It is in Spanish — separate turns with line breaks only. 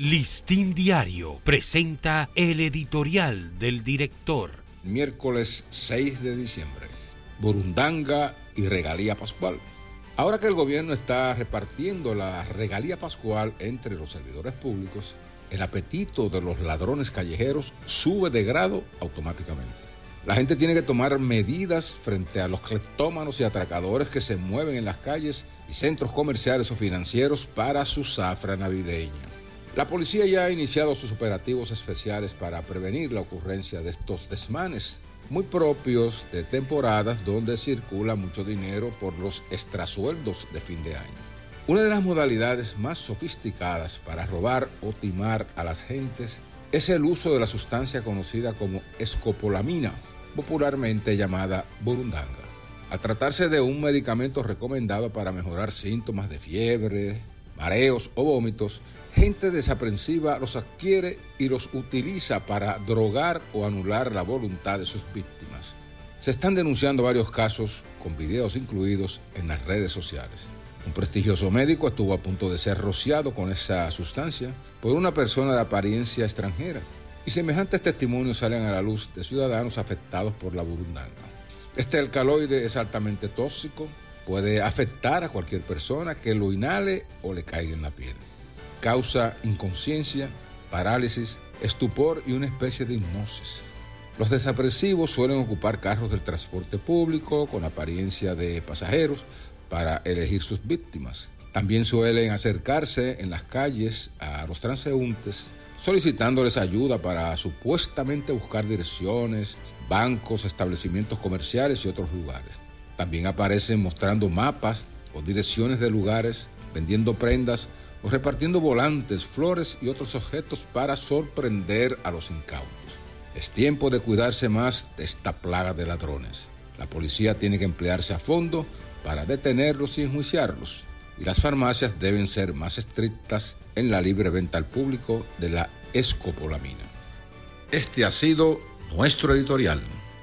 Listín Diario presenta el editorial del director.
Miércoles 6 de diciembre. Burundanga y regalía pascual. Ahora que el gobierno está repartiendo la regalía pascual entre los servidores públicos, el apetito de los ladrones callejeros sube de grado automáticamente. La gente tiene que tomar medidas frente a los cleptómanos y atracadores que se mueven en las calles y centros comerciales o financieros para su zafra navideña. La policía ya ha iniciado sus operativos especiales para prevenir la ocurrencia de estos desmanes, muy propios de temporadas donde circula mucho dinero por los extrasueldos de fin de año. Una de las modalidades más sofisticadas para robar o timar a las gentes es el uso de la sustancia conocida como escopolamina, popularmente llamada burundanga. Al tratarse de un medicamento recomendado para mejorar síntomas de fiebre, mareos o vómitos, gente desaprensiva los adquiere y los utiliza para drogar o anular la voluntad de sus víctimas. Se están denunciando varios casos, con videos incluidos, en las redes sociales. Un prestigioso médico estuvo a punto de ser rociado con esa sustancia por una persona de apariencia extranjera. Y semejantes testimonios salen a la luz de ciudadanos afectados por la burundanga. Este alcaloide es altamente tóxico, puede afectar a cualquier persona que lo inhale o le caiga en la piel. Causa inconsciencia, parálisis, estupor y una especie de hipnosis. Los desapresivos suelen ocupar carros del transporte público con apariencia de pasajeros para elegir sus víctimas. También suelen acercarse en las calles a los transeúntes solicitándoles ayuda para supuestamente buscar direcciones, bancos, establecimientos comerciales y otros lugares. También aparecen mostrando mapas o direcciones de lugares, vendiendo prendas o repartiendo volantes, flores y otros objetos para sorprender a los incautos. Es tiempo de cuidarse más de esta plaga de ladrones. La policía tiene que emplearse a fondo para detenerlos y enjuiciarlos. Y las farmacias deben ser más estrictas en la libre venta al público de la escopolamina. Este ha sido nuestro editorial.